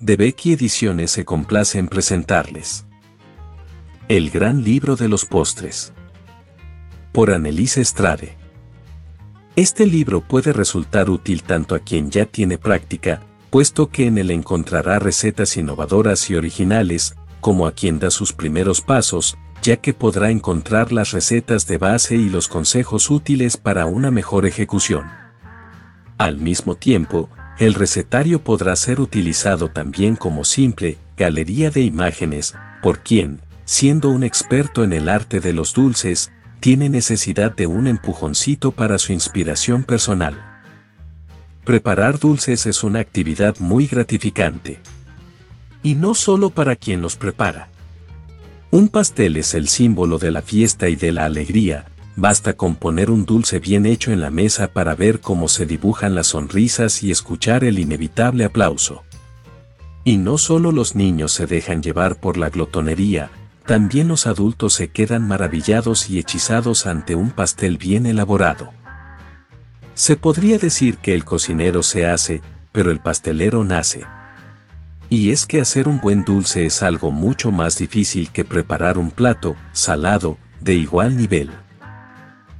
de Becky Ediciones se complace en presentarles. El gran libro de los postres. Por Annelise Estrade. Este libro puede resultar útil tanto a quien ya tiene práctica, puesto que en él encontrará recetas innovadoras y originales, como a quien da sus primeros pasos, ya que podrá encontrar las recetas de base y los consejos útiles para una mejor ejecución. Al mismo tiempo, el recetario podrá ser utilizado también como simple galería de imágenes, por quien, siendo un experto en el arte de los dulces, tiene necesidad de un empujoncito para su inspiración personal. Preparar dulces es una actividad muy gratificante. Y no solo para quien los prepara. Un pastel es el símbolo de la fiesta y de la alegría, basta con poner un dulce bien hecho en la mesa para ver cómo se dibujan las sonrisas y escuchar el inevitable aplauso. Y no solo los niños se dejan llevar por la glotonería, también los adultos se quedan maravillados y hechizados ante un pastel bien elaborado. Se podría decir que el cocinero se hace, pero el pastelero nace. Y es que hacer un buen dulce es algo mucho más difícil que preparar un plato, salado, de igual nivel.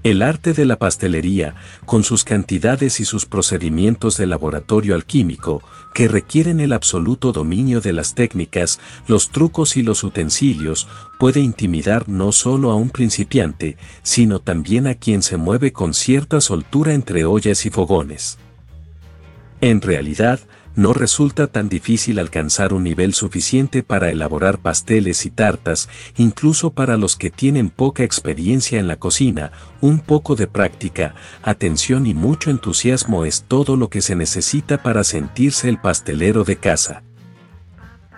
El arte de la pastelería, con sus cantidades y sus procedimientos de laboratorio alquímico, que requieren el absoluto dominio de las técnicas, los trucos y los utensilios, puede intimidar no solo a un principiante, sino también a quien se mueve con cierta soltura entre ollas y fogones. En realidad, no resulta tan difícil alcanzar un nivel suficiente para elaborar pasteles y tartas, incluso para los que tienen poca experiencia en la cocina, un poco de práctica, atención y mucho entusiasmo es todo lo que se necesita para sentirse el pastelero de casa.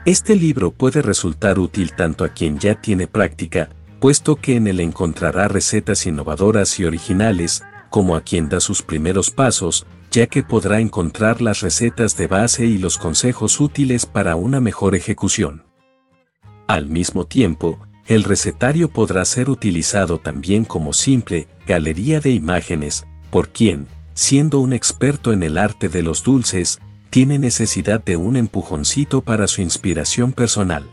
Este libro puede resultar útil tanto a quien ya tiene práctica, puesto que en él encontrará recetas innovadoras y originales, como a quien da sus primeros pasos, ya que podrá encontrar las recetas de base y los consejos útiles para una mejor ejecución. Al mismo tiempo, el recetario podrá ser utilizado también como simple galería de imágenes, por quien, siendo un experto en el arte de los dulces, tiene necesidad de un empujoncito para su inspiración personal.